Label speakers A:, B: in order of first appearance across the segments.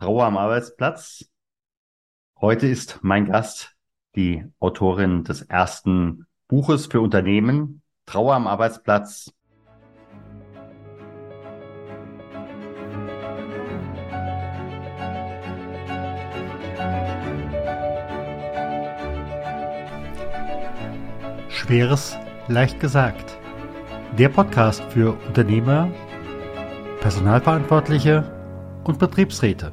A: Trauer am Arbeitsplatz. Heute ist mein Gast die Autorin des ersten Buches für Unternehmen, Trauer am Arbeitsplatz.
B: Schweres leicht gesagt. Der Podcast für Unternehmer, Personalverantwortliche und Betriebsräte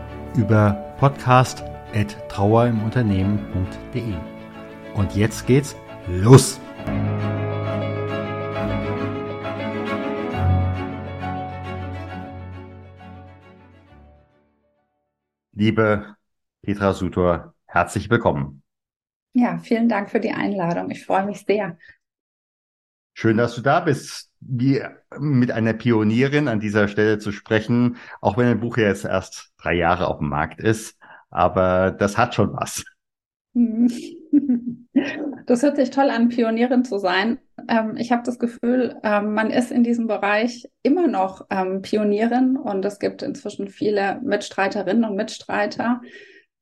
B: über podcast.trauerimunternehmen.de. Und jetzt geht's los!
A: Liebe Petra Sutor, herzlich willkommen.
C: Ja, vielen Dank für die Einladung. Ich freue mich sehr.
A: Schön, dass du da bist. Wie mit einer Pionierin an dieser Stelle zu sprechen, auch wenn ein Buch ja jetzt erst drei Jahre auf dem Markt ist, aber das hat schon was.
C: Das hört sich toll an, Pionierin zu sein. Ähm, ich habe das Gefühl, ähm, man ist in diesem Bereich immer noch ähm, Pionierin und es gibt inzwischen viele Mitstreiterinnen und Mitstreiter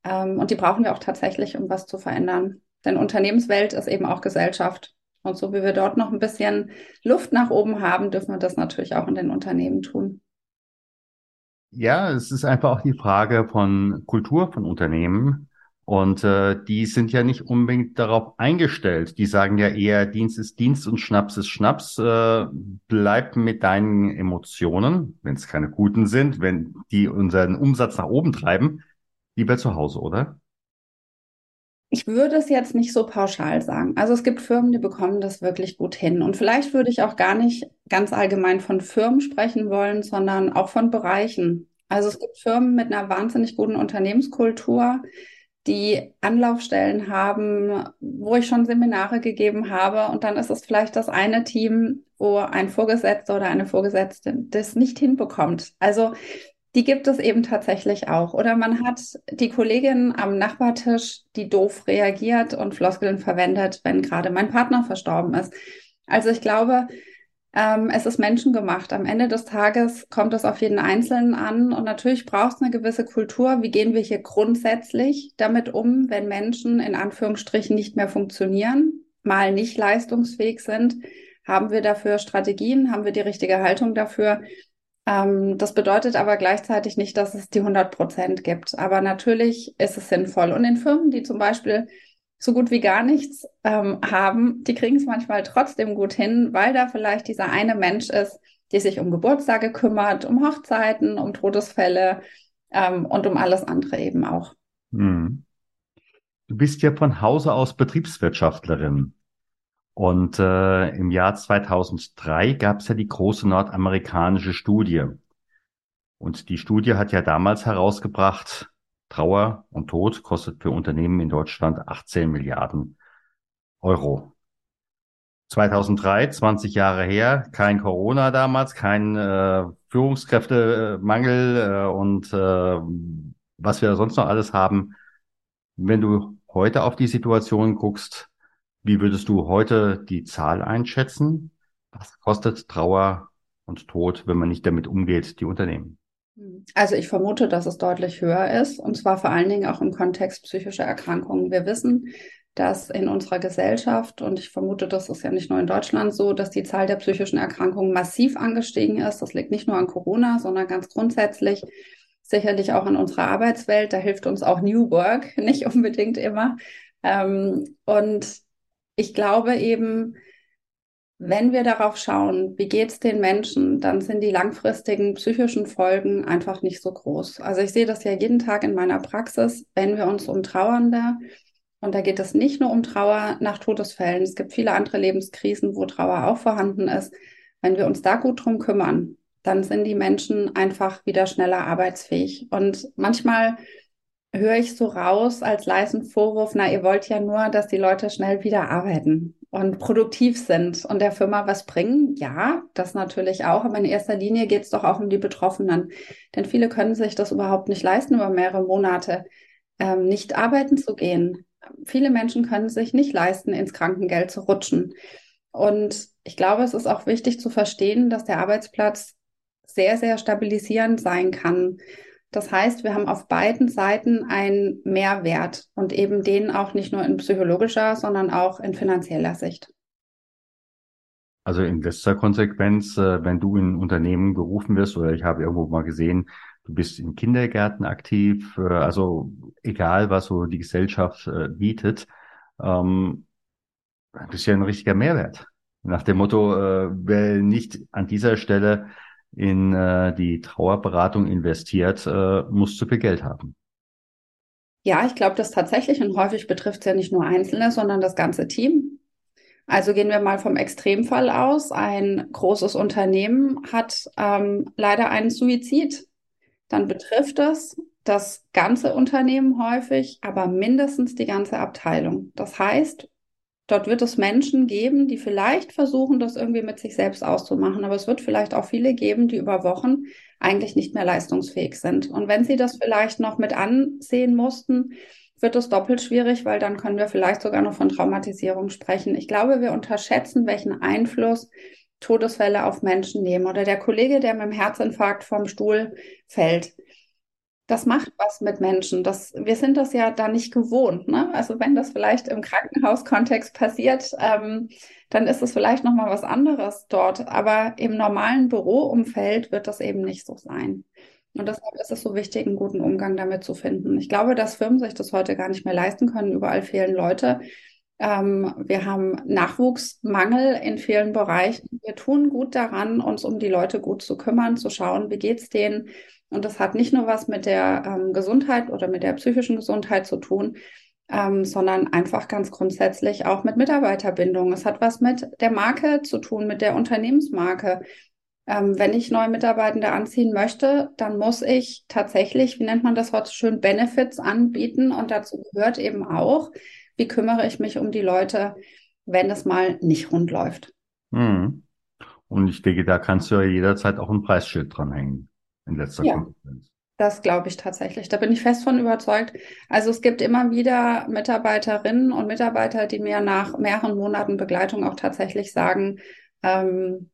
C: ähm, und die brauchen wir auch tatsächlich, um was zu verändern. Denn Unternehmenswelt ist eben auch Gesellschaft und so wie wir dort noch ein bisschen Luft nach oben haben, dürfen wir das natürlich auch in den Unternehmen tun.
A: Ja, es ist einfach auch die Frage von Kultur von Unternehmen. Und äh, die sind ja nicht unbedingt darauf eingestellt. Die sagen ja eher, Dienst ist Dienst und Schnaps ist Schnaps. Äh, bleib mit deinen Emotionen, wenn es keine guten sind, wenn die unseren Umsatz nach oben treiben, lieber zu Hause, oder?
C: Ich würde es jetzt nicht so pauschal sagen. Also es gibt Firmen, die bekommen das wirklich gut hin. Und vielleicht würde ich auch gar nicht ganz allgemein von Firmen sprechen wollen, sondern auch von Bereichen. Also es gibt Firmen mit einer wahnsinnig guten Unternehmenskultur, die Anlaufstellen haben, wo ich schon Seminare gegeben habe. Und dann ist es vielleicht das eine Team, wo ein Vorgesetzter oder eine Vorgesetzte das nicht hinbekommt. Also die gibt es eben tatsächlich auch. Oder man hat die Kollegin am Nachbartisch, die doof reagiert und Floskeln verwendet, wenn gerade mein Partner verstorben ist. Also ich glaube, ähm, es ist menschengemacht. Am Ende des Tages kommt es auf jeden Einzelnen an. Und natürlich braucht es eine gewisse Kultur. Wie gehen wir hier grundsätzlich damit um, wenn Menschen in Anführungsstrichen nicht mehr funktionieren, mal nicht leistungsfähig sind? Haben wir dafür Strategien? Haben wir die richtige Haltung dafür? Ähm, das bedeutet aber gleichzeitig nicht, dass es die 100 Prozent gibt. Aber natürlich ist es sinnvoll. Und in Firmen, die zum Beispiel so gut wie gar nichts ähm, haben, die kriegen es manchmal trotzdem gut hin, weil da vielleicht dieser eine Mensch ist, der sich um Geburtstage kümmert, um Hochzeiten, um Todesfälle ähm, und um alles andere eben auch. Hm.
A: Du bist ja von Hause aus Betriebswirtschaftlerin. Und äh, im Jahr 2003 gab es ja die große nordamerikanische Studie. Und die Studie hat ja damals herausgebracht, Trauer und Tod kostet für Unternehmen in Deutschland 18 Milliarden Euro. 2003, 20 Jahre her, kein Corona damals, kein äh, Führungskräftemangel äh, und äh, was wir sonst noch alles haben. Wenn du heute auf die Situation guckst, wie würdest du heute die Zahl einschätzen? Was kostet Trauer und Tod, wenn man nicht damit umgeht, die Unternehmen?
C: Also ich vermute, dass es deutlich höher ist, und zwar vor allen Dingen auch im Kontext psychischer Erkrankungen. Wir wissen, dass in unserer Gesellschaft, und ich vermute, das ist ja nicht nur in Deutschland so, dass die Zahl der psychischen Erkrankungen massiv angestiegen ist. Das liegt nicht nur an Corona, sondern ganz grundsätzlich sicherlich auch in unserer Arbeitswelt. Da hilft uns auch New Work nicht unbedingt immer. Ähm, und ich glaube eben, wenn wir darauf schauen, wie geht es den Menschen, dann sind die langfristigen psychischen Folgen einfach nicht so groß. Also ich sehe das ja jeden Tag in meiner Praxis, wenn wir uns um Trauernde, und da geht es nicht nur um Trauer nach Todesfällen, es gibt viele andere Lebenskrisen, wo Trauer auch vorhanden ist, wenn wir uns da gut drum kümmern dann sind die Menschen einfach wieder schneller arbeitsfähig. Und manchmal höre ich so raus als leisen Vorwurf, na, ihr wollt ja nur, dass die Leute schnell wieder arbeiten und produktiv sind und der Firma was bringen. Ja, das natürlich auch, aber in erster Linie geht es doch auch um die Betroffenen. Denn viele können sich das überhaupt nicht leisten, über mehrere Monate ähm, nicht arbeiten zu gehen. Viele Menschen können sich nicht leisten, ins Krankengeld zu rutschen. Und ich glaube, es ist auch wichtig zu verstehen, dass der Arbeitsplatz sehr, sehr stabilisierend sein kann. Das heißt, wir haben auf beiden Seiten einen Mehrwert und eben den auch nicht nur in psychologischer, sondern auch in finanzieller Sicht.
A: Also in letzter Konsequenz, äh, wenn du in Unternehmen gerufen wirst oder ich habe irgendwo mal gesehen, du bist in Kindergärten aktiv, äh, also egal, was so die Gesellschaft äh, bietet, ähm, bist ja ein richtiger Mehrwert. Nach dem Motto, wer nicht an dieser Stelle in äh, die Trauerberatung investiert, äh, muss zu viel Geld haben.
C: Ja, ich glaube das tatsächlich und häufig betrifft es ja nicht nur Einzelne, sondern das ganze Team. Also gehen wir mal vom Extremfall aus. Ein großes Unternehmen hat ähm, leider einen Suizid. Dann betrifft es das ganze Unternehmen häufig, aber mindestens die ganze Abteilung. Das heißt, Dort wird es Menschen geben, die vielleicht versuchen, das irgendwie mit sich selbst auszumachen, aber es wird vielleicht auch viele geben, die über Wochen eigentlich nicht mehr leistungsfähig sind. Und wenn sie das vielleicht noch mit ansehen mussten, wird es doppelt schwierig, weil dann können wir vielleicht sogar noch von Traumatisierung sprechen. Ich glaube, wir unterschätzen, welchen Einfluss Todesfälle auf Menschen nehmen. Oder der Kollege, der mit dem Herzinfarkt vom Stuhl fällt das macht was mit Menschen. Das, wir sind das ja da nicht gewohnt. Ne? Also wenn das vielleicht im Krankenhauskontext passiert, ähm, dann ist es vielleicht noch mal was anderes dort. Aber im normalen Büroumfeld wird das eben nicht so sein. Und deshalb ist es so wichtig, einen guten Umgang damit zu finden. Ich glaube, dass Firmen sich das heute gar nicht mehr leisten können. Überall fehlen Leute. Ähm, wir haben Nachwuchsmangel in vielen Bereichen. Wir tun gut daran, uns um die Leute gut zu kümmern, zu schauen, wie geht's denen und das hat nicht nur was mit der ähm, Gesundheit oder mit der psychischen Gesundheit zu tun, ähm, sondern einfach ganz grundsätzlich auch mit Mitarbeiterbindung. Es hat was mit der Marke zu tun, mit der Unternehmensmarke. Ähm, wenn ich neue Mitarbeitende anziehen möchte, dann muss ich tatsächlich, wie nennt man das heute schön, Benefits anbieten. Und dazu gehört eben auch, wie kümmere ich mich um die Leute, wenn es mal nicht rund läuft.
A: Hm. Und ich denke, da kannst du ja jederzeit auch ein Preisschild dranhängen in letzter ja. Konsequenz.
C: Das glaube ich tatsächlich. Da bin ich fest von überzeugt. Also es gibt immer wieder Mitarbeiterinnen und Mitarbeiter, die mir nach mehreren Monaten Begleitung auch tatsächlich sagen, ähm,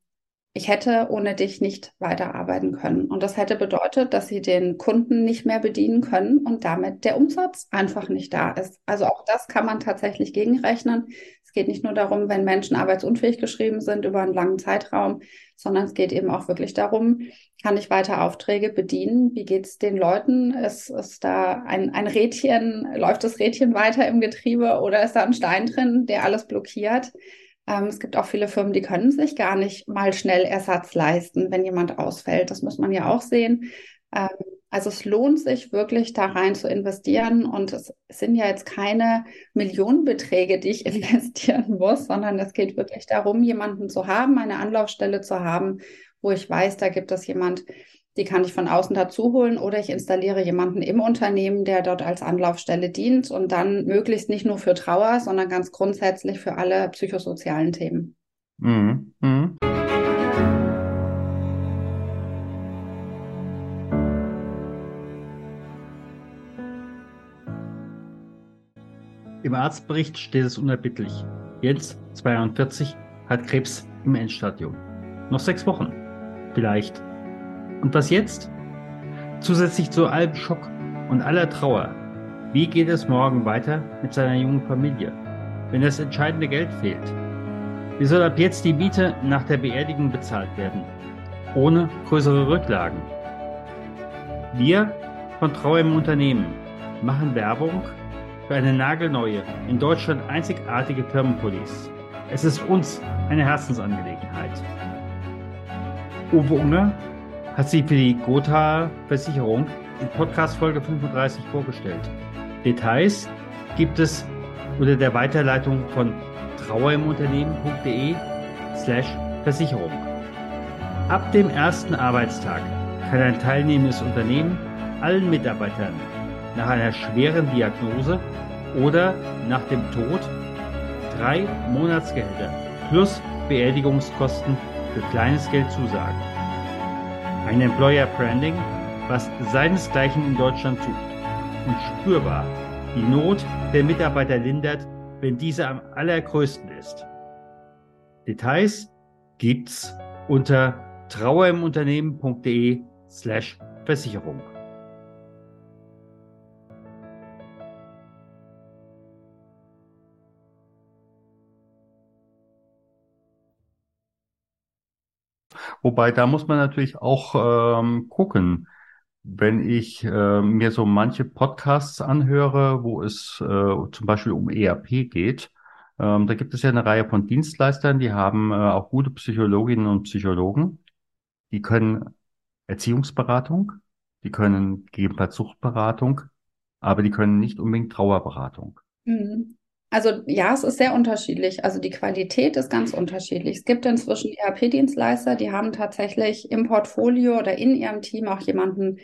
C: ich hätte ohne dich nicht weiterarbeiten können. Und das hätte bedeutet, dass sie den Kunden nicht mehr bedienen können und damit der Umsatz einfach nicht da ist. Also auch das kann man tatsächlich gegenrechnen. Es geht nicht nur darum, wenn Menschen arbeitsunfähig geschrieben sind über einen langen Zeitraum, sondern es geht eben auch wirklich darum, kann ich weiter Aufträge bedienen? Wie geht es den Leuten? Ist, ist da ein, ein Rädchen, läuft das Rädchen weiter im Getriebe oder ist da ein Stein drin, der alles blockiert? Ähm, es gibt auch viele Firmen, die können sich gar nicht mal schnell Ersatz leisten, wenn jemand ausfällt. Das muss man ja auch sehen. Ähm, also es lohnt sich wirklich da rein zu investieren und es sind ja jetzt keine Millionenbeträge, die ich investieren muss, sondern es geht wirklich darum, jemanden zu haben, eine Anlaufstelle zu haben, wo ich weiß, da gibt es jemand, die kann ich von außen dazu holen oder ich installiere jemanden im Unternehmen, der dort als Anlaufstelle dient und dann möglichst nicht nur für Trauer, sondern ganz grundsätzlich für alle psychosozialen Themen. Mhm. Mhm.
B: Im Arztbericht steht es unerbittlich. Jens, 42, hat Krebs im Endstadium. Noch sechs Wochen. Vielleicht und was jetzt? Zusätzlich zu allem Schock und aller Trauer. Wie geht es morgen weiter mit seiner jungen Familie, wenn das entscheidende Geld fehlt? Wie soll ab jetzt die Miete nach der Beerdigung bezahlt werden? Ohne größere Rücklagen. Wir von Trauer im Unternehmen machen Werbung für eine nagelneue, in Deutschland einzigartige Firmenpolice. Es ist uns eine Herzensangelegenheit. Uwe Unger hat sie für die Gotha Versicherung in Podcast Folge 35 vorgestellt. Details gibt es unter der Weiterleitung von trauerimunternehmen.de slash Versicherung.
A: Ab dem ersten Arbeitstag kann ein teilnehmendes Unternehmen allen Mitarbeitern nach einer schweren Diagnose oder nach dem Tod drei Monatsgehälter plus Beerdigungskosten für kleines Geld zusagen. Ein Employer Branding, was seinesgleichen in Deutschland sucht und spürbar die Not der Mitarbeiter lindert, wenn diese am allergrößten ist. Details gibt's unter trauerimunternehmen.de slash Versicherung. Wobei, da muss man natürlich auch ähm, gucken. Wenn ich äh, mir so manche Podcasts anhöre, wo es äh, zum Beispiel um ERP geht, ähm, da gibt es ja eine Reihe von Dienstleistern, die haben äh, auch gute Psychologinnen und Psychologen. Die können Erziehungsberatung, die können gegebenenfalls Suchtberatung, aber die können nicht unbedingt Trauerberatung.
C: Mhm. Also ja, es ist sehr unterschiedlich. Also die Qualität ist ganz unterschiedlich. Es gibt inzwischen ERP-Dienstleister, die haben tatsächlich im Portfolio oder in ihrem Team auch jemanden,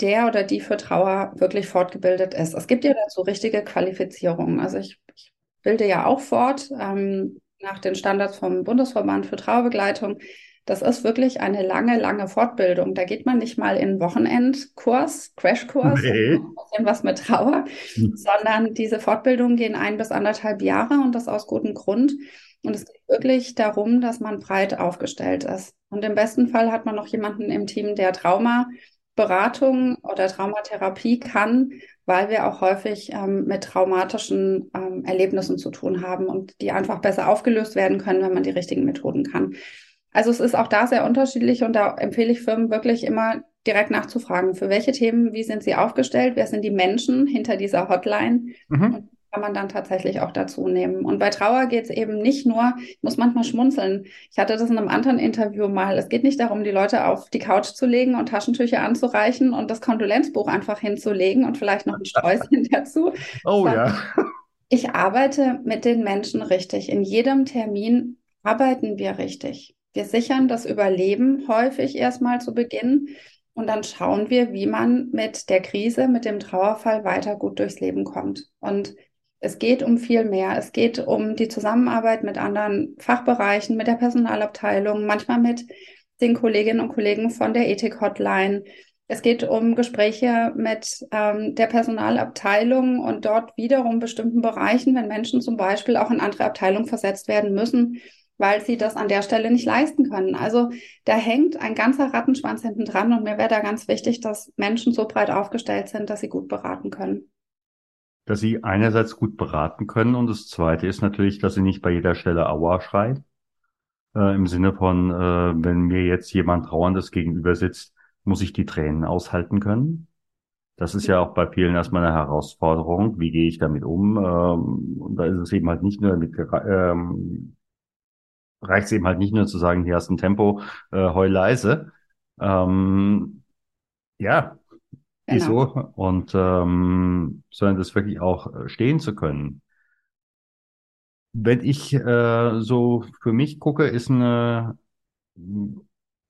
C: der oder die für Trauer wirklich fortgebildet ist. Es gibt ja dazu richtige Qualifizierungen. Also ich, ich bilde ja auch fort ähm, nach den Standards vom Bundesverband für Trauerbegleitung. Das ist wirklich eine lange, lange Fortbildung. Da geht man nicht mal in Wochenendkurs, Crashkurs, nee. ein bisschen was mit Trauer, hm. sondern diese Fortbildungen gehen ein bis anderthalb Jahre und das aus gutem Grund. Und es geht wirklich darum, dass man breit aufgestellt ist. Und im besten Fall hat man noch jemanden im Team, der Traumaberatung oder Traumatherapie kann, weil wir auch häufig ähm, mit traumatischen ähm, Erlebnissen zu tun haben und die einfach besser aufgelöst werden können, wenn man die richtigen Methoden kann. Also es ist auch da sehr unterschiedlich und da empfehle ich Firmen wirklich immer direkt nachzufragen, für welche Themen, wie sind sie aufgestellt, wer sind die Menschen hinter dieser Hotline mhm. und kann man dann tatsächlich auch dazu nehmen. Und bei Trauer geht es eben nicht nur, ich muss manchmal schmunzeln. Ich hatte das in einem anderen Interview mal. Es geht nicht darum, die Leute auf die Couch zu legen und Taschentücher anzureichen und das Kondolenzbuch einfach hinzulegen und vielleicht noch ein Sträußchen dazu.
A: Oh ja.
C: Ich arbeite mit den Menschen richtig. In jedem Termin arbeiten wir richtig. Wir sichern das Überleben häufig erstmal zu Beginn und dann schauen wir, wie man mit der Krise, mit dem Trauerfall weiter gut durchs Leben kommt. Und es geht um viel mehr. Es geht um die Zusammenarbeit mit anderen Fachbereichen, mit der Personalabteilung, manchmal mit den Kolleginnen und Kollegen von der Ethik-Hotline. Es geht um Gespräche mit ähm, der Personalabteilung und dort wiederum bestimmten Bereichen, wenn Menschen zum Beispiel auch in andere Abteilungen versetzt werden müssen, weil sie das an der Stelle nicht leisten können. Also da hängt ein ganzer Rattenschwanz hinten dran und mir wäre da ganz wichtig, dass Menschen so breit aufgestellt sind, dass sie gut beraten können.
A: Dass sie einerseits gut beraten können und das zweite ist natürlich, dass sie nicht bei jeder Stelle Aua schreit. Äh, Im Sinne von, äh, wenn mir jetzt jemand Trauerndes gegenüber sitzt, muss ich die Tränen aushalten können. Das ist ja auch bei vielen erstmal eine Herausforderung. Wie gehe ich damit um? Ähm, und da ist es eben halt nicht nur mit ähm, reicht es eben halt nicht nur zu sagen, hier hast ein Tempo, äh, heul leise. Ähm, ja, genau. ist so. Und ähm, sondern das wirklich auch äh, stehen zu können. Wenn ich äh, so für mich gucke, ist eine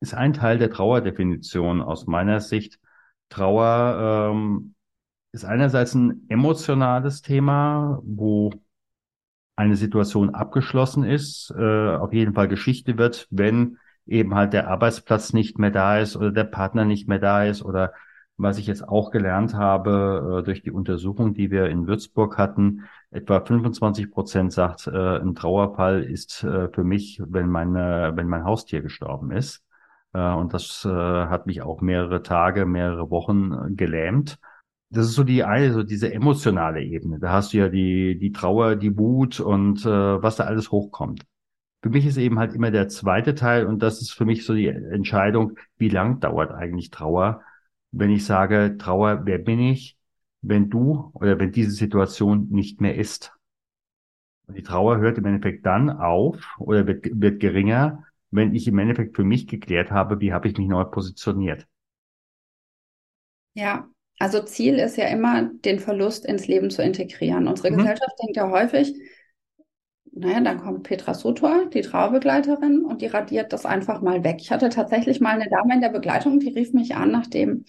A: ist ein Teil der Trauerdefinition aus meiner Sicht. Trauer ähm, ist einerseits ein emotionales Thema, wo eine Situation abgeschlossen ist, äh, auf jeden Fall Geschichte wird, wenn eben halt der Arbeitsplatz nicht mehr da ist oder der Partner nicht mehr da ist oder was ich jetzt auch gelernt habe äh, durch die Untersuchung, die wir in Würzburg hatten, etwa 25 Prozent sagt, äh, ein Trauerfall ist äh, für mich, wenn meine, wenn mein Haustier gestorben ist. Äh, und das äh, hat mich auch mehrere Tage, mehrere Wochen äh, gelähmt das ist so die eine, so diese emotionale Ebene. Da hast du ja die, die Trauer, die Wut und äh, was da alles hochkommt. Für mich ist eben halt immer der zweite Teil und das ist für mich so die Entscheidung, wie lang dauert eigentlich Trauer? Wenn ich sage, Trauer, wer bin ich, wenn du oder wenn diese Situation nicht mehr ist? Und die Trauer hört im Endeffekt dann auf oder wird, wird geringer, wenn ich im Endeffekt für mich geklärt habe, wie habe ich mich neu positioniert.
C: Ja, also Ziel ist ja immer, den Verlust ins Leben zu integrieren. Unsere mhm. Gesellschaft denkt ja häufig, naja, dann kommt Petra Sutor, die Trauerbegleiterin, und die radiert das einfach mal weg. Ich hatte tatsächlich mal eine Dame in der Begleitung, die rief mich an, nachdem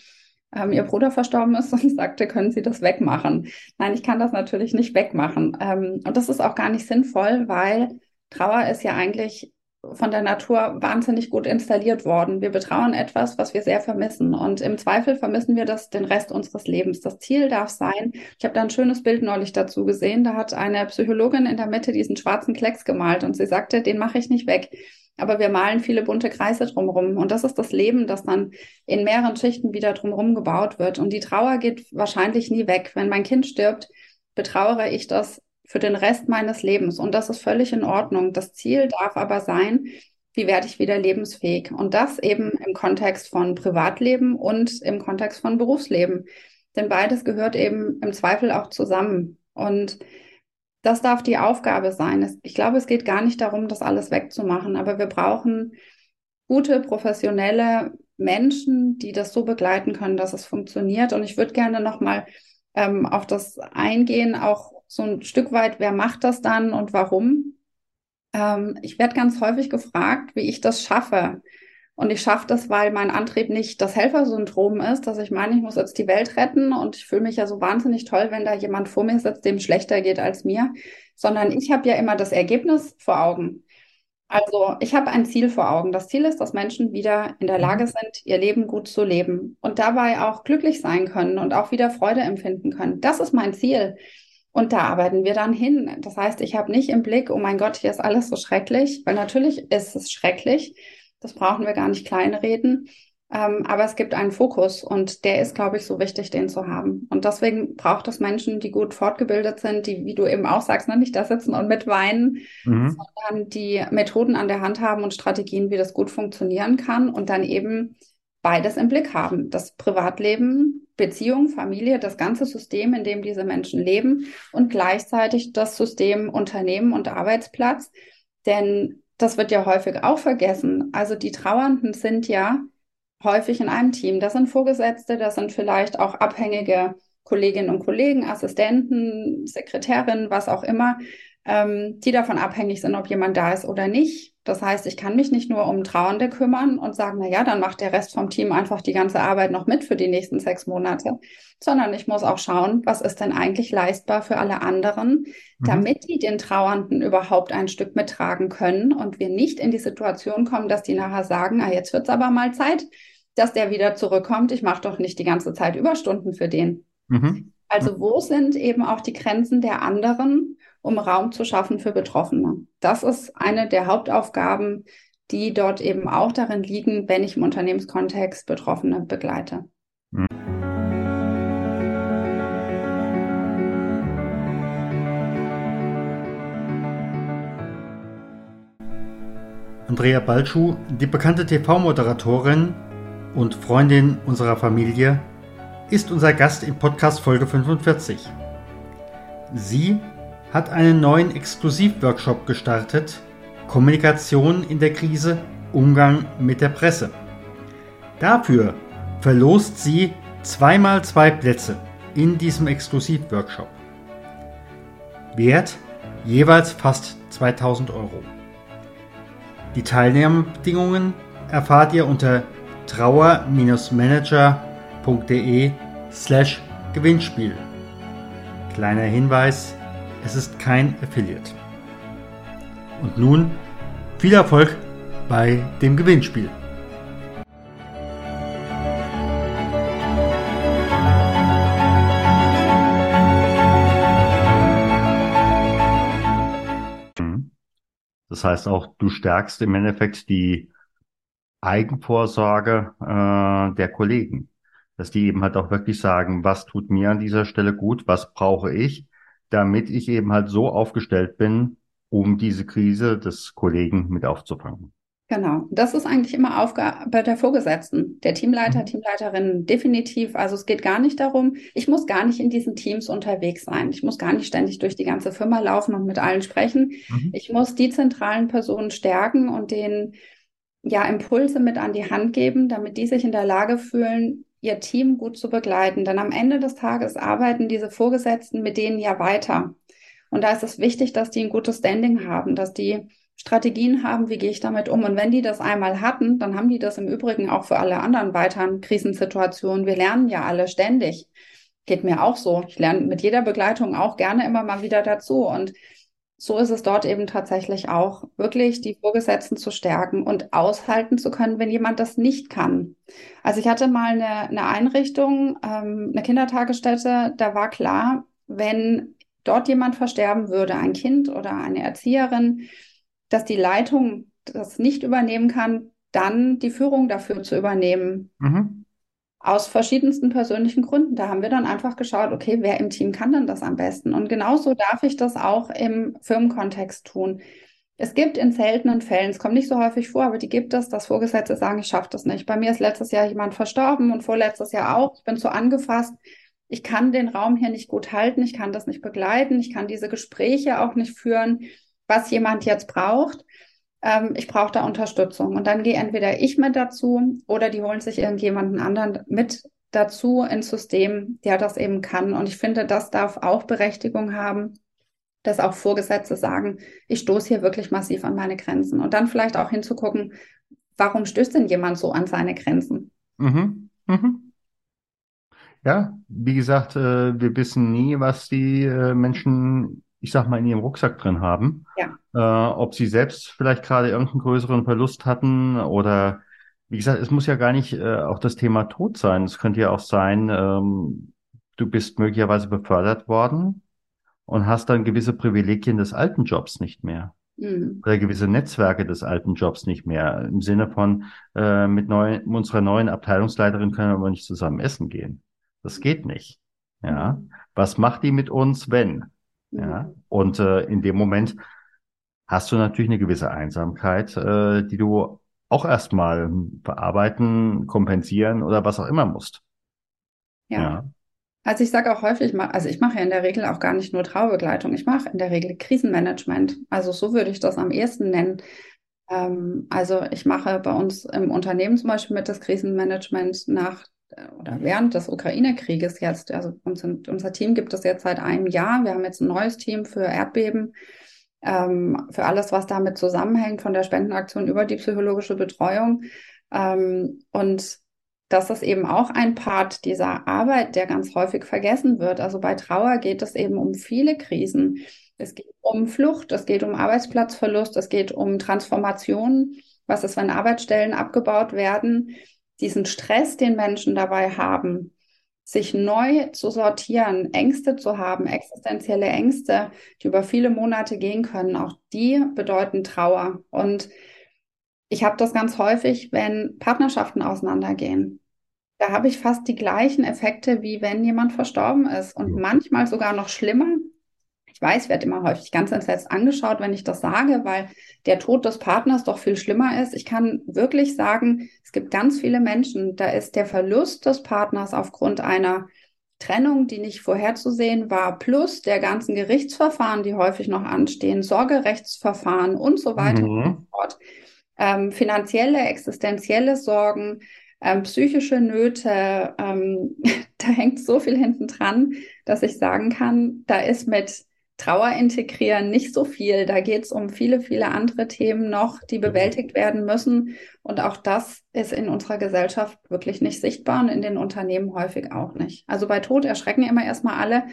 C: ähm, ihr Bruder verstorben ist und sagte, können Sie das wegmachen? Nein, ich kann das natürlich nicht wegmachen. Ähm, und das ist auch gar nicht sinnvoll, weil Trauer ist ja eigentlich von der Natur wahnsinnig gut installiert worden. Wir betrauern etwas, was wir sehr vermissen. Und im Zweifel vermissen wir das den Rest unseres Lebens. Das Ziel darf sein, ich habe da ein schönes Bild neulich dazu gesehen, da hat eine Psychologin in der Mitte diesen schwarzen Klecks gemalt und sie sagte, den mache ich nicht weg. Aber wir malen viele bunte Kreise drumherum. Und das ist das Leben, das dann in mehreren Schichten wieder drumherum gebaut wird. Und die Trauer geht wahrscheinlich nie weg. Wenn mein Kind stirbt, betrauere ich das für den Rest meines Lebens. Und das ist völlig in Ordnung. Das Ziel darf aber sein, wie werde ich wieder lebensfähig? Und das eben im Kontext von Privatleben und im Kontext von Berufsleben. Denn beides gehört eben im Zweifel auch zusammen. Und das darf die Aufgabe sein. Ich glaube, es geht gar nicht darum, das alles wegzumachen, aber wir brauchen gute, professionelle Menschen, die das so begleiten können, dass es funktioniert. Und ich würde gerne nochmal ähm, auf das eingehen, auch so ein Stück weit, wer macht das dann und warum? Ähm, ich werde ganz häufig gefragt, wie ich das schaffe. Und ich schaffe das, weil mein Antrieb nicht das Helfersyndrom ist, dass ich meine, ich muss jetzt die Welt retten und ich fühle mich ja so wahnsinnig toll, wenn da jemand vor mir sitzt, dem schlechter geht als mir, sondern ich habe ja immer das Ergebnis vor Augen. Also ich habe ein Ziel vor Augen. Das Ziel ist, dass Menschen wieder in der Lage sind, ihr Leben gut zu leben und dabei auch glücklich sein können und auch wieder Freude empfinden können. Das ist mein Ziel. Und da arbeiten wir dann hin. Das heißt, ich habe nicht im Blick, oh mein Gott, hier ist alles so schrecklich, weil natürlich ist es schrecklich. Das brauchen wir gar nicht kleinreden. Ähm, aber es gibt einen Fokus und der ist, glaube ich, so wichtig, den zu haben. Und deswegen braucht es Menschen, die gut fortgebildet sind, die, wie du eben auch sagst, ne, nicht da sitzen und mitweinen, mhm. sondern die Methoden an der Hand haben und Strategien, wie das gut funktionieren kann und dann eben beides im Blick haben. Das Privatleben, Beziehung, Familie, das ganze System, in dem diese Menschen leben und gleichzeitig das System Unternehmen und Arbeitsplatz. Denn das wird ja häufig auch vergessen. Also die Trauernden sind ja häufig in einem Team. Das sind Vorgesetzte, das sind vielleicht auch abhängige Kolleginnen und Kollegen, Assistenten, Sekretärinnen, was auch immer, ähm, die davon abhängig sind, ob jemand da ist oder nicht. Das heißt, ich kann mich nicht nur um Trauernde kümmern und sagen, na ja, dann macht der Rest vom Team einfach die ganze Arbeit noch mit für die nächsten sechs Monate, sondern ich muss auch schauen, was ist denn eigentlich leistbar für alle anderen, mhm. damit die den Trauernden überhaupt ein Stück mittragen können und wir nicht in die Situation kommen, dass die nachher sagen, ah, jetzt wird's aber mal Zeit, dass der wieder zurückkommt. Ich mache doch nicht die ganze Zeit Überstunden für den. Mhm. Also wo sind eben auch die Grenzen der anderen, um Raum zu schaffen für Betroffene? Das ist eine der Hauptaufgaben, die dort eben auch darin liegen, wenn ich im Unternehmenskontext Betroffene begleite.
B: Andrea Balschuh, die bekannte TV-Moderatorin und Freundin unserer Familie, ist unser Gast in Podcast Folge 45. Sie hat einen neuen Exklusivworkshop gestartet, Kommunikation in der Krise, Umgang mit der Presse. Dafür verlost sie zweimal zwei Plätze in diesem Exklusivworkshop. Wert jeweils fast 2000 Euro. Die Teilnahmebedingungen erfahrt ihr unter trauer-manager.de slash Gewinnspiel. Kleiner Hinweis, es ist kein Affiliate. Und nun viel Erfolg bei dem Gewinnspiel.
A: Das heißt auch, du stärkst im Endeffekt die Eigenvorsorge äh, der Kollegen. Dass die eben halt auch wirklich sagen, was tut mir an dieser Stelle gut, was brauche ich, damit ich eben halt so aufgestellt bin, um diese Krise des Kollegen mit aufzufangen.
C: Genau, das ist eigentlich immer Aufgabe der Vorgesetzten, der Teamleiter, mhm. Teamleiterin, definitiv. Also es geht gar nicht darum, ich muss gar nicht in diesen Teams unterwegs sein. Ich muss gar nicht ständig durch die ganze Firma laufen und mit allen sprechen. Mhm. Ich muss die zentralen Personen stärken und denen ja Impulse mit an die Hand geben, damit die sich in der Lage fühlen, ihr Team gut zu begleiten. Denn am Ende des Tages arbeiten diese Vorgesetzten mit denen ja weiter. Und da ist es wichtig, dass die ein gutes Standing haben, dass die Strategien haben, wie gehe ich damit um. Und wenn die das einmal hatten, dann haben die das im Übrigen auch für alle anderen weiteren Krisensituationen. Wir lernen ja alle ständig. Geht mir auch so. Ich lerne mit jeder Begleitung auch gerne immer mal wieder dazu. Und so ist es dort eben tatsächlich auch, wirklich die Vorgesetzten zu stärken und aushalten zu können, wenn jemand das nicht kann. Also ich hatte mal eine, eine Einrichtung, ähm, eine Kindertagesstätte, da war klar, wenn dort jemand versterben würde, ein Kind oder eine Erzieherin, dass die Leitung das nicht übernehmen kann, dann die Führung dafür zu übernehmen. Mhm. Aus verschiedensten persönlichen Gründen. Da haben wir dann einfach geschaut, okay, wer im Team kann denn das am besten? Und genauso darf ich das auch im Firmenkontext tun. Es gibt in seltenen Fällen, es kommt nicht so häufig vor, aber die gibt es, dass Vorgesetzte sagen, ich schaffe das nicht. Bei mir ist letztes Jahr jemand verstorben und vorletztes Jahr auch. Ich bin so angefasst. Ich kann den Raum hier nicht gut halten, ich kann das nicht begleiten, ich kann diese Gespräche auch nicht führen was jemand jetzt braucht. Ähm, ich brauche da Unterstützung. Und dann gehe entweder ich mit dazu oder die holen sich irgendjemanden anderen mit dazu ins System, der das eben kann. Und ich finde, das darf auch Berechtigung haben, dass auch Vorgesetzte sagen, ich stoße hier wirklich massiv an meine Grenzen. Und dann vielleicht auch hinzugucken, warum stößt denn jemand so an seine Grenzen? Mhm. Mhm.
A: Ja, wie gesagt, äh, wir wissen nie, was die äh, Menschen ich sag mal, in ihrem Rucksack drin haben. Ja. Äh, ob sie selbst vielleicht gerade irgendeinen größeren Verlust hatten oder wie gesagt, es muss ja gar nicht äh, auch das Thema Tod sein. Es könnte ja auch sein, ähm, du bist möglicherweise befördert worden und hast dann gewisse Privilegien des alten Jobs nicht mehr. Mhm. Oder gewisse Netzwerke des alten Jobs nicht mehr. Im Sinne von, äh, mit neu, unserer neuen Abteilungsleiterin können wir aber nicht zusammen essen gehen. Das geht nicht. Ja. Mhm. Was macht die mit uns, wenn? Ja, und äh, in dem Moment hast du natürlich eine gewisse Einsamkeit, äh, die du auch erstmal bearbeiten, kompensieren oder was auch immer musst.
C: Ja. ja. Also ich sage auch häufig, also ich mache ja in der Regel auch gar nicht nur Traubegleitung, ich mache in der Regel Krisenmanagement. Also so würde ich das am ehesten nennen. Ähm, also ich mache bei uns im Unternehmen zum Beispiel mit das Krisenmanagement nach oder während des Ukraine-Krieges jetzt, also unser, Team gibt es jetzt seit einem Jahr. Wir haben jetzt ein neues Team für Erdbeben, ähm, für alles, was damit zusammenhängt, von der Spendenaktion über die psychologische Betreuung. Ähm, und das ist eben auch ein Part dieser Arbeit, der ganz häufig vergessen wird. Also bei Trauer geht es eben um viele Krisen. Es geht um Flucht, es geht um Arbeitsplatzverlust, es geht um Transformation. Was ist, wenn Arbeitsstellen abgebaut werden? Diesen Stress, den Menschen dabei haben, sich neu zu sortieren, Ängste zu haben, existenzielle Ängste, die über viele Monate gehen können, auch die bedeuten Trauer. Und ich habe das ganz häufig, wenn Partnerschaften auseinandergehen. Da habe ich fast die gleichen Effekte, wie wenn jemand verstorben ist und manchmal sogar noch schlimmer, weiß, werde immer häufig ganz entsetzt angeschaut, wenn ich das sage, weil der Tod des Partners doch viel schlimmer ist. Ich kann wirklich sagen, es gibt ganz viele Menschen, da ist der Verlust des Partners aufgrund einer Trennung, die nicht vorherzusehen war, plus der ganzen Gerichtsverfahren, die häufig noch anstehen, Sorgerechtsverfahren und so weiter mhm. und so fort. Ähm, finanzielle, existenzielle Sorgen, ähm, psychische Nöte, ähm, da hängt so viel hinten dran, dass ich sagen kann, da ist mit Trauer integrieren nicht so viel. Da geht es um viele, viele andere Themen noch, die mhm. bewältigt werden müssen. Und auch das ist in unserer Gesellschaft wirklich nicht sichtbar und in den Unternehmen häufig auch nicht. Also bei Tod erschrecken immer erstmal alle.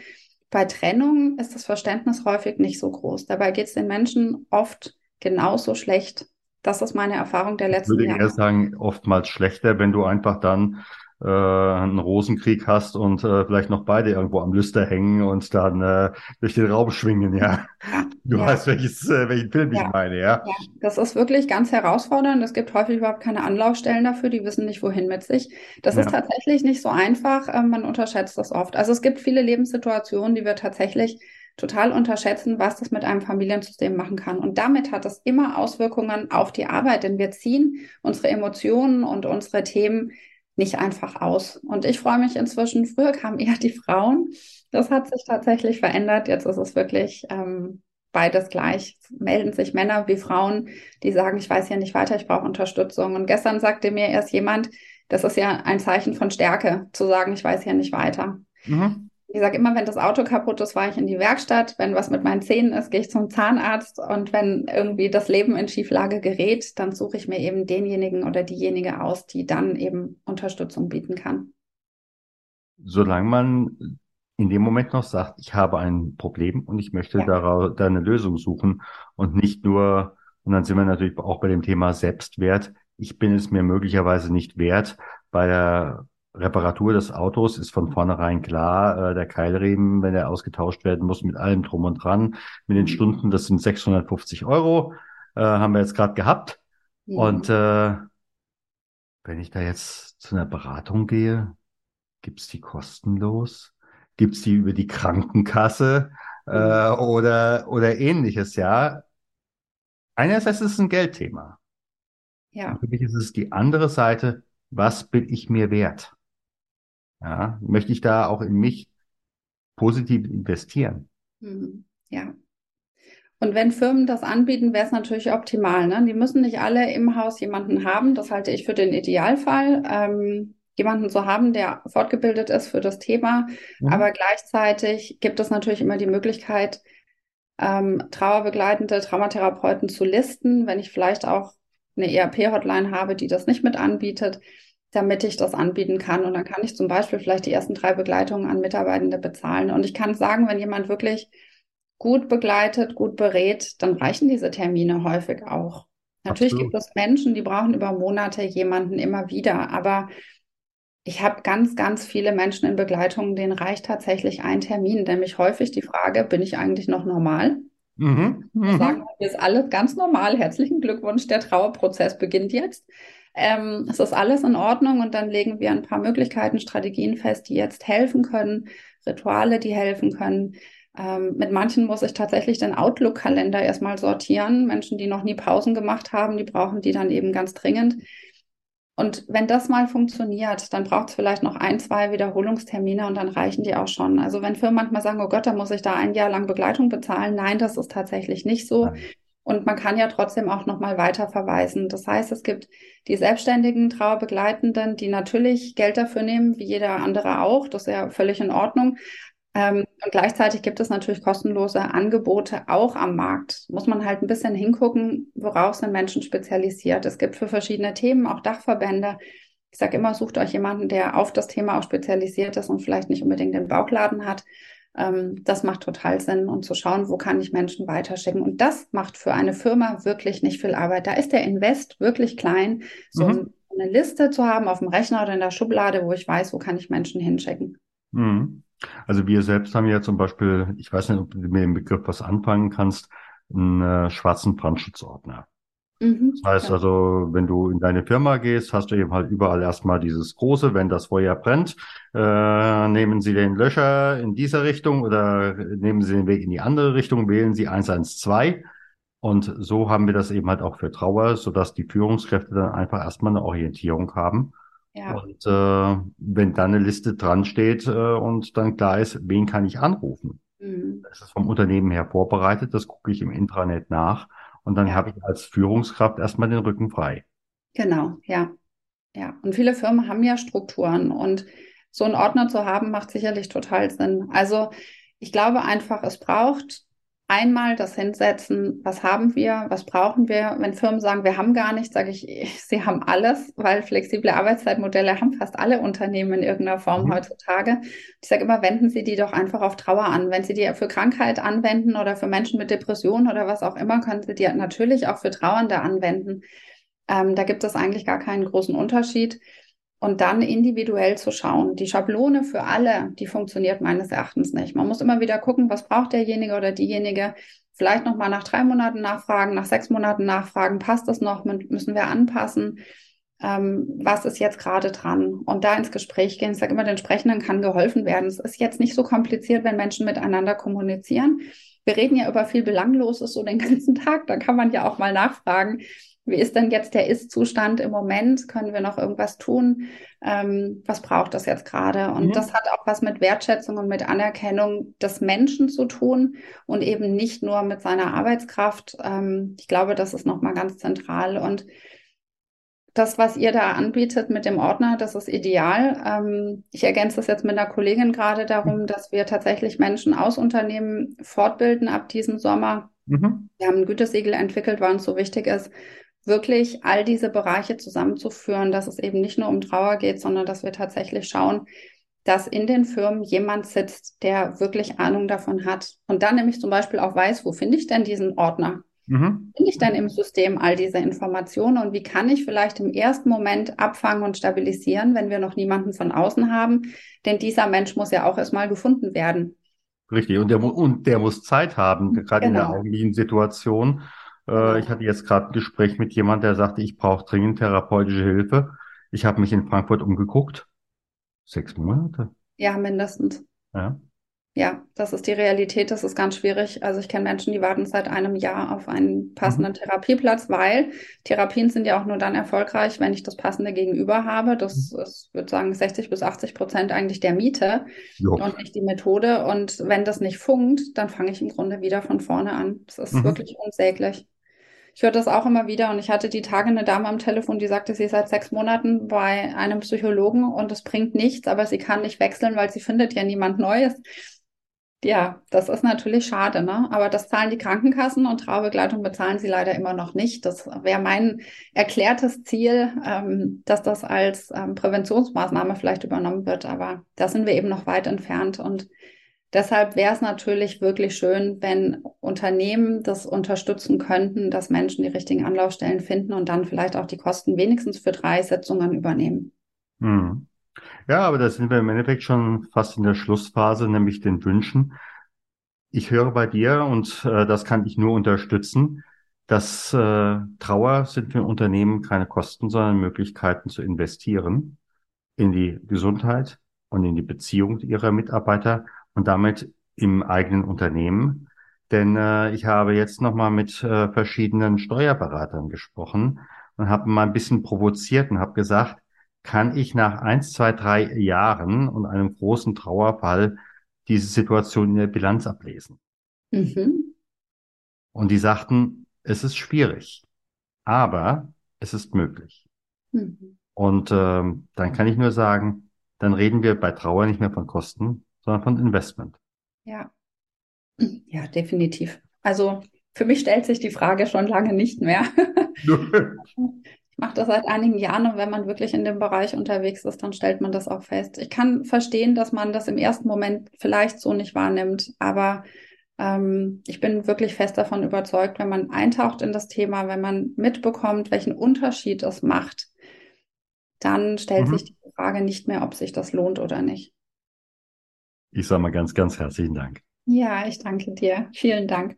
C: Bei Trennung ist das Verständnis häufig nicht so groß. Dabei geht es den Menschen oft genauso schlecht. Das ist meine Erfahrung der letzten Jahre. Ich würde
A: eher sagen, oftmals schlechter, wenn du einfach dann äh, einen Rosenkrieg hast und äh, vielleicht noch beide irgendwo am Lüster hängen und dann äh, durch den Raum schwingen, ja. du ja. weißt, welches, äh, welchen Film ja. ich meine, ja? ja.
C: Das ist wirklich ganz herausfordernd. Es gibt häufig überhaupt keine Anlaufstellen dafür, die wissen nicht, wohin mit sich. Das ist tatsächlich nicht so einfach. Äh, man unterschätzt das oft. Also es gibt viele Lebenssituationen, die wir tatsächlich total unterschätzen, was das mit einem Familiensystem machen kann. Und damit hat es immer Auswirkungen auf die Arbeit, denn wir ziehen unsere Emotionen und unsere Themen nicht einfach aus. Und ich freue mich inzwischen, früher kamen eher die Frauen. Das hat sich tatsächlich verändert. Jetzt ist es wirklich ähm, beides gleich. Melden sich Männer wie Frauen, die sagen, ich weiß ja nicht weiter, ich brauche Unterstützung. Und gestern sagte mir erst jemand, das ist ja ein Zeichen von Stärke, zu sagen, ich weiß ja nicht weiter. Mhm. Ich sage immer, wenn das Auto kaputt ist, fahre ich in die Werkstatt. Wenn was mit meinen Zähnen ist, gehe ich zum Zahnarzt. Und wenn irgendwie das Leben in Schieflage gerät, dann suche ich mir eben denjenigen oder diejenige aus, die dann eben Unterstützung bieten kann.
A: Solange man in dem Moment noch sagt, ich habe ein Problem und ich möchte ja. daraus, da eine Lösung suchen und nicht nur, und dann sind wir natürlich auch bei dem Thema Selbstwert. Ich bin es mir möglicherweise nicht wert, bei der Reparatur des Autos ist von vornherein klar, äh, der Keilriemen, wenn er ausgetauscht werden muss, mit allem drum und dran, mit den Stunden, das sind 650 Euro, äh, haben wir jetzt gerade gehabt. Mhm. Und äh, wenn ich da jetzt zu einer Beratung gehe, gibt's die kostenlos? Gibt's die über die Krankenkasse äh, mhm. oder, oder ähnliches, ja? Einerseits ist es ein Geldthema. Ja. Und für mich ist es die andere Seite, was bin ich mir wert? Ja, möchte ich da auch in mich positiv investieren?
C: Mhm. Ja. Und wenn Firmen das anbieten, wäre es natürlich optimal. Ne? Die müssen nicht alle im Haus jemanden haben. Das halte ich für den Idealfall. Ähm, jemanden zu haben, der fortgebildet ist für das Thema. Mhm. Aber gleichzeitig gibt es natürlich immer die Möglichkeit, ähm, trauerbegleitende Traumatherapeuten zu listen, wenn ich vielleicht auch eine ERP-Hotline habe, die das nicht mit anbietet damit ich das anbieten kann. Und dann kann ich zum Beispiel vielleicht die ersten drei Begleitungen an Mitarbeitende bezahlen. Und ich kann sagen, wenn jemand wirklich gut begleitet, gut berät, dann reichen diese Termine häufig auch. Natürlich Absolut. gibt es Menschen, die brauchen über Monate jemanden immer wieder, aber ich habe ganz, ganz viele Menschen in Begleitung, denen reicht tatsächlich ein Termin, nämlich häufig die Frage, bin ich eigentlich noch normal? Mhm. Mhm. Sagen wir, ist alles ganz normal. Herzlichen Glückwunsch, der Trauerprozess beginnt jetzt. Ähm, es ist alles in Ordnung und dann legen wir ein paar Möglichkeiten, Strategien fest, die jetzt helfen können, Rituale, die helfen können. Ähm, mit manchen muss ich tatsächlich den Outlook-Kalender erstmal sortieren. Menschen, die noch nie Pausen gemacht haben, die brauchen die dann eben ganz dringend. Und wenn das mal funktioniert, dann braucht es vielleicht noch ein, zwei Wiederholungstermine und dann reichen die auch schon. Also wenn Firmen manchmal sagen, oh Gott, da muss ich da ein Jahr lang Begleitung bezahlen. Nein, das ist tatsächlich nicht so. Und man kann ja trotzdem auch nochmal weiter verweisen. Das heißt, es gibt die selbstständigen Trauerbegleitenden, die natürlich Geld dafür nehmen, wie jeder andere auch. Das ist ja völlig in Ordnung. Ähm, und gleichzeitig gibt es natürlich kostenlose Angebote auch am Markt. Muss man halt ein bisschen hingucken, worauf sind Menschen spezialisiert. Es gibt für verschiedene Themen auch Dachverbände. Ich sage immer, sucht euch jemanden, der auf das Thema auch spezialisiert ist und vielleicht nicht unbedingt den Bauchladen hat. Ähm, das macht total Sinn und zu schauen, wo kann ich Menschen weiterschicken. Und das macht für eine Firma wirklich nicht viel Arbeit. Da ist der Invest wirklich klein, so mhm. eine Liste zu haben auf dem Rechner oder in der Schublade, wo ich weiß, wo kann ich Menschen hinschicken.
A: Mhm. Also wir selbst haben ja zum Beispiel, ich weiß nicht, ob du mit dem Begriff was anfangen kannst, einen äh, schwarzen Brandschutzordner. Mhm, das heißt ja. also, wenn du in deine Firma gehst, hast du eben halt überall erstmal dieses große, wenn das Feuer brennt, äh, nehmen Sie den Löscher in dieser Richtung oder nehmen Sie den Weg in die andere Richtung, wählen Sie 112. Und so haben wir das eben halt auch für Trauer, sodass die Führungskräfte dann einfach erstmal eine Orientierung haben. Ja. Und äh, wenn dann eine Liste dran steht äh, und dann klar ist, wen kann ich anrufen? Mhm. Das ist vom Unternehmen her vorbereitet, das gucke ich im Intranet nach. Und dann habe ich als Führungskraft erstmal den Rücken frei.
C: Genau, ja. Ja. Und viele Firmen haben ja Strukturen und so einen Ordner zu haben, macht sicherlich total Sinn. Also ich glaube einfach, es braucht einmal das Hinsetzen, was haben wir, was brauchen wir. Wenn Firmen sagen, wir haben gar nichts, sage ich, sie haben alles, weil flexible Arbeitszeitmodelle haben fast alle Unternehmen in irgendeiner Form mhm. heutzutage. Ich sage immer, wenden Sie die doch einfach auf Trauer an. Wenn Sie die für Krankheit anwenden oder für Menschen mit Depressionen oder was auch immer, können Sie die natürlich auch für Trauernde anwenden. Ähm, da gibt es eigentlich gar keinen großen Unterschied und dann individuell zu schauen. Die Schablone für alle, die funktioniert meines Erachtens nicht. Man muss immer wieder gucken, was braucht derjenige oder diejenige. Vielleicht noch mal nach drei Monaten nachfragen, nach sechs Monaten nachfragen, passt das noch, müssen wir anpassen? Ähm, was ist jetzt gerade dran? Und da ins Gespräch gehen. Ich sage immer, den Sprechenden kann geholfen werden. Es ist jetzt nicht so kompliziert, wenn Menschen miteinander kommunizieren. Wir reden ja über viel Belangloses so den ganzen Tag. Da kann man ja auch mal nachfragen wie ist denn jetzt der Ist-Zustand im Moment? Können wir noch irgendwas tun? Ähm, was braucht das jetzt gerade? Und mhm. das hat auch was mit Wertschätzung und mit Anerkennung des Menschen zu tun und eben nicht nur mit seiner Arbeitskraft. Ähm, ich glaube, das ist nochmal ganz zentral. Und das, was ihr da anbietet mit dem Ordner, das ist ideal. Ähm, ich ergänze das jetzt mit einer Kollegin gerade darum, dass wir tatsächlich Menschen aus Unternehmen fortbilden ab diesem Sommer. Mhm. Wir haben ein Gütesiegel entwickelt, weil uns so wichtig ist, wirklich all diese Bereiche zusammenzuführen, dass es eben nicht nur um Trauer geht, sondern dass wir tatsächlich schauen, dass in den Firmen jemand sitzt, der wirklich Ahnung davon hat und dann nämlich zum Beispiel auch weiß, wo finde ich denn diesen Ordner? Mhm. Finde ich denn im System all diese Informationen und wie kann ich vielleicht im ersten Moment abfangen und stabilisieren, wenn wir noch niemanden von außen haben? Denn dieser Mensch muss ja auch erstmal gefunden werden.
A: Richtig, und der, und der muss Zeit haben, gerade genau. in der augenblicklichen Situation. Äh, ich hatte jetzt gerade ein Gespräch mit jemand, der sagte, ich brauche dringend therapeutische Hilfe. Ich habe mich in Frankfurt umgeguckt. Sechs Monate.
C: Ja, mindestens. Ja. Ja, das ist die Realität. Das ist ganz schwierig. Also ich kenne Menschen, die warten seit einem Jahr auf einen passenden mhm. Therapieplatz, weil Therapien sind ja auch nur dann erfolgreich, wenn ich das passende Gegenüber habe. Das mhm. ist, würde sagen, 60 bis 80 Prozent eigentlich der Miete jo. und nicht die Methode. Und wenn das nicht funkt, dann fange ich im Grunde wieder von vorne an. Das ist mhm. wirklich unsäglich. Ich höre das auch immer wieder und ich hatte die Tage eine Dame am Telefon, die sagte, sie ist seit sechs Monaten bei einem Psychologen und es bringt nichts, aber sie kann nicht wechseln, weil sie findet ja niemand Neues. Ja, das ist natürlich schade, ne? Aber das zahlen die Krankenkassen und Traubegleitung bezahlen sie leider immer noch nicht. Das wäre mein erklärtes Ziel, ähm, dass das als ähm, Präventionsmaßnahme vielleicht übernommen wird. Aber da sind wir eben noch weit entfernt. Und deshalb wäre es natürlich wirklich schön, wenn Unternehmen das unterstützen könnten, dass Menschen die richtigen Anlaufstellen finden und dann vielleicht auch die Kosten wenigstens für drei Sitzungen übernehmen.
A: Hm. Ja, aber da sind wir im Endeffekt schon fast in der Schlussphase, nämlich den Wünschen. Ich höre bei dir, und äh, das kann ich nur unterstützen, dass äh, Trauer sind für Unternehmen keine Kosten, sondern Möglichkeiten zu investieren in die Gesundheit und in die Beziehung ihrer Mitarbeiter und damit im eigenen Unternehmen. Denn äh, ich habe jetzt nochmal mit äh, verschiedenen Steuerberatern gesprochen und habe mal ein bisschen provoziert und habe gesagt, kann ich nach eins, zwei, drei Jahren und einem großen Trauerfall diese Situation in der Bilanz ablesen. Mhm. Und die sagten, es ist schwierig, aber es ist möglich. Mhm. Und ähm, dann kann ich nur sagen, dann reden wir bei Trauer nicht mehr von Kosten, sondern von Investment.
C: Ja, ja, definitiv. Also für mich stellt sich die Frage schon lange nicht mehr. mache das seit einigen Jahren und wenn man wirklich in dem Bereich unterwegs ist, dann stellt man das auch fest. Ich kann verstehen, dass man das im ersten Moment vielleicht so nicht wahrnimmt, aber ähm, ich bin wirklich fest davon überzeugt, wenn man eintaucht in das Thema, wenn man mitbekommt, welchen Unterschied es macht, dann stellt mhm. sich die Frage nicht mehr, ob sich das lohnt oder nicht.
A: Ich sage mal ganz, ganz herzlichen Dank.
C: Ja, ich danke dir. Vielen Dank.